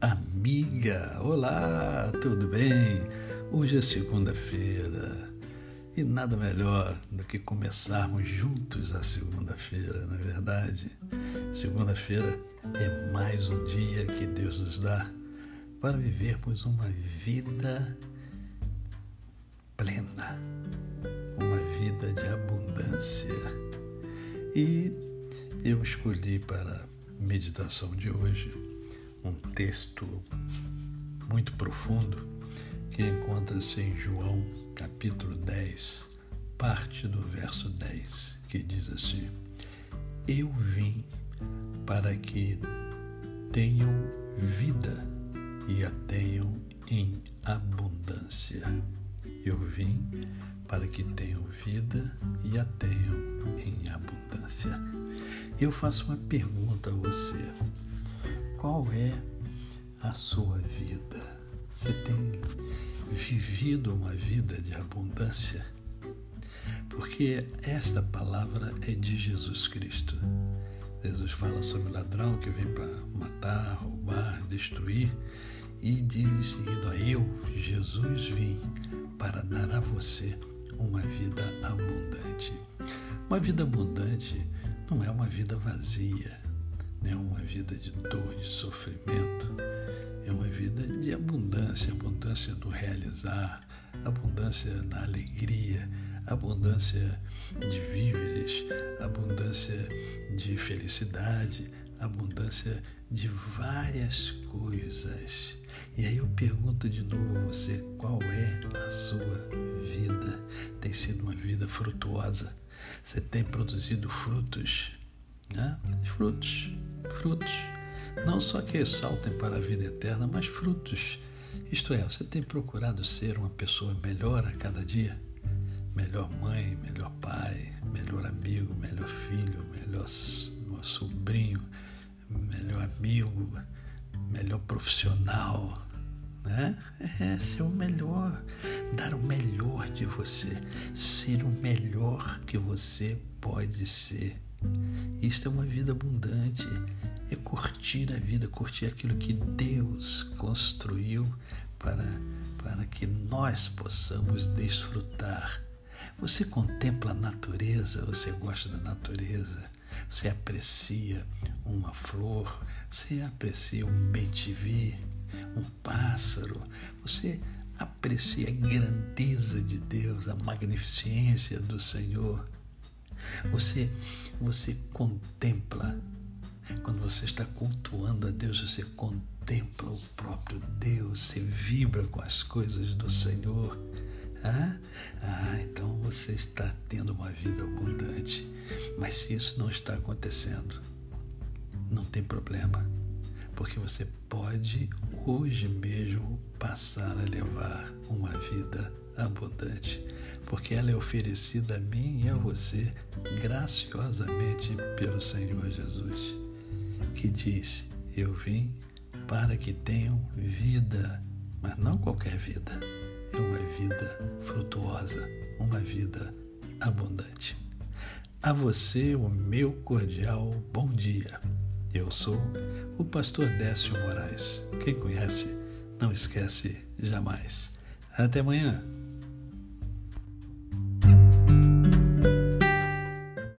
amiga! Olá, tudo bem? Hoje é segunda-feira e nada melhor do que começarmos juntos a segunda-feira, não é verdade? Segunda-feira é mais um dia que Deus nos dá para vivermos uma vida plena, uma vida de abundância. E eu escolhi para meditação de hoje um texto muito profundo que encontra-se em João capítulo 10, parte do verso 10, que diz assim: Eu vim para que tenham vida e a tenham em abundância. Eu vim para que tenham vida e a tenham em abundância. Eu faço uma pergunta a você. Qual é a sua vida? Você tem vivido uma vida de abundância? Porque esta palavra é de Jesus Cristo. Jesus fala sobre o ladrão que vem para matar, roubar, destruir e diz em seguida: Eu, Jesus, vim para dar a você uma vida abundante. Uma vida abundante não é uma vida vazia, é uma vida de dor, de sofrimento. É uma vida de abundância, abundância do realizar, abundância na alegria, abundância de víveres, abundância de felicidade, abundância de várias coisas. E aí eu pergunto de novo a você, qual é a sua vida? Tem sido uma vida frutuosa? Você tem produzido frutos? Né? Frutos frutos, não só que ressaltem para a vida eterna, mas frutos. Isto é, você tem procurado ser uma pessoa melhor a cada dia? Melhor mãe, melhor pai, melhor amigo, melhor filho, melhor sobrinho, melhor amigo, melhor profissional, né? É ser o melhor, dar o melhor de você, ser o melhor que você pode ser. Isto é uma vida abundante, é curtir a vida, curtir aquilo que Deus construiu para, para que nós possamos desfrutar. Você contempla a natureza, você gosta da natureza, você aprecia uma flor, você aprecia um bem-te-vi, um pássaro, você aprecia a grandeza de Deus, a magnificência do Senhor. Você, você contempla. Quando você está cultuando a Deus, você contempla o próprio Deus, você vibra com as coisas do Senhor. Ah, ah, então você está tendo uma vida abundante. Mas se isso não está acontecendo, não tem problema, porque você pode hoje mesmo passar a levar uma vida abundante porque ela é oferecida a mim e a você graciosamente pelo Senhor Jesus, que disse: Eu vim para que tenham vida, mas não qualquer vida, é uma vida frutuosa, uma vida abundante. A você o meu cordial bom dia. Eu sou o pastor Décio Moraes. Quem conhece, não esquece jamais. Até amanhã.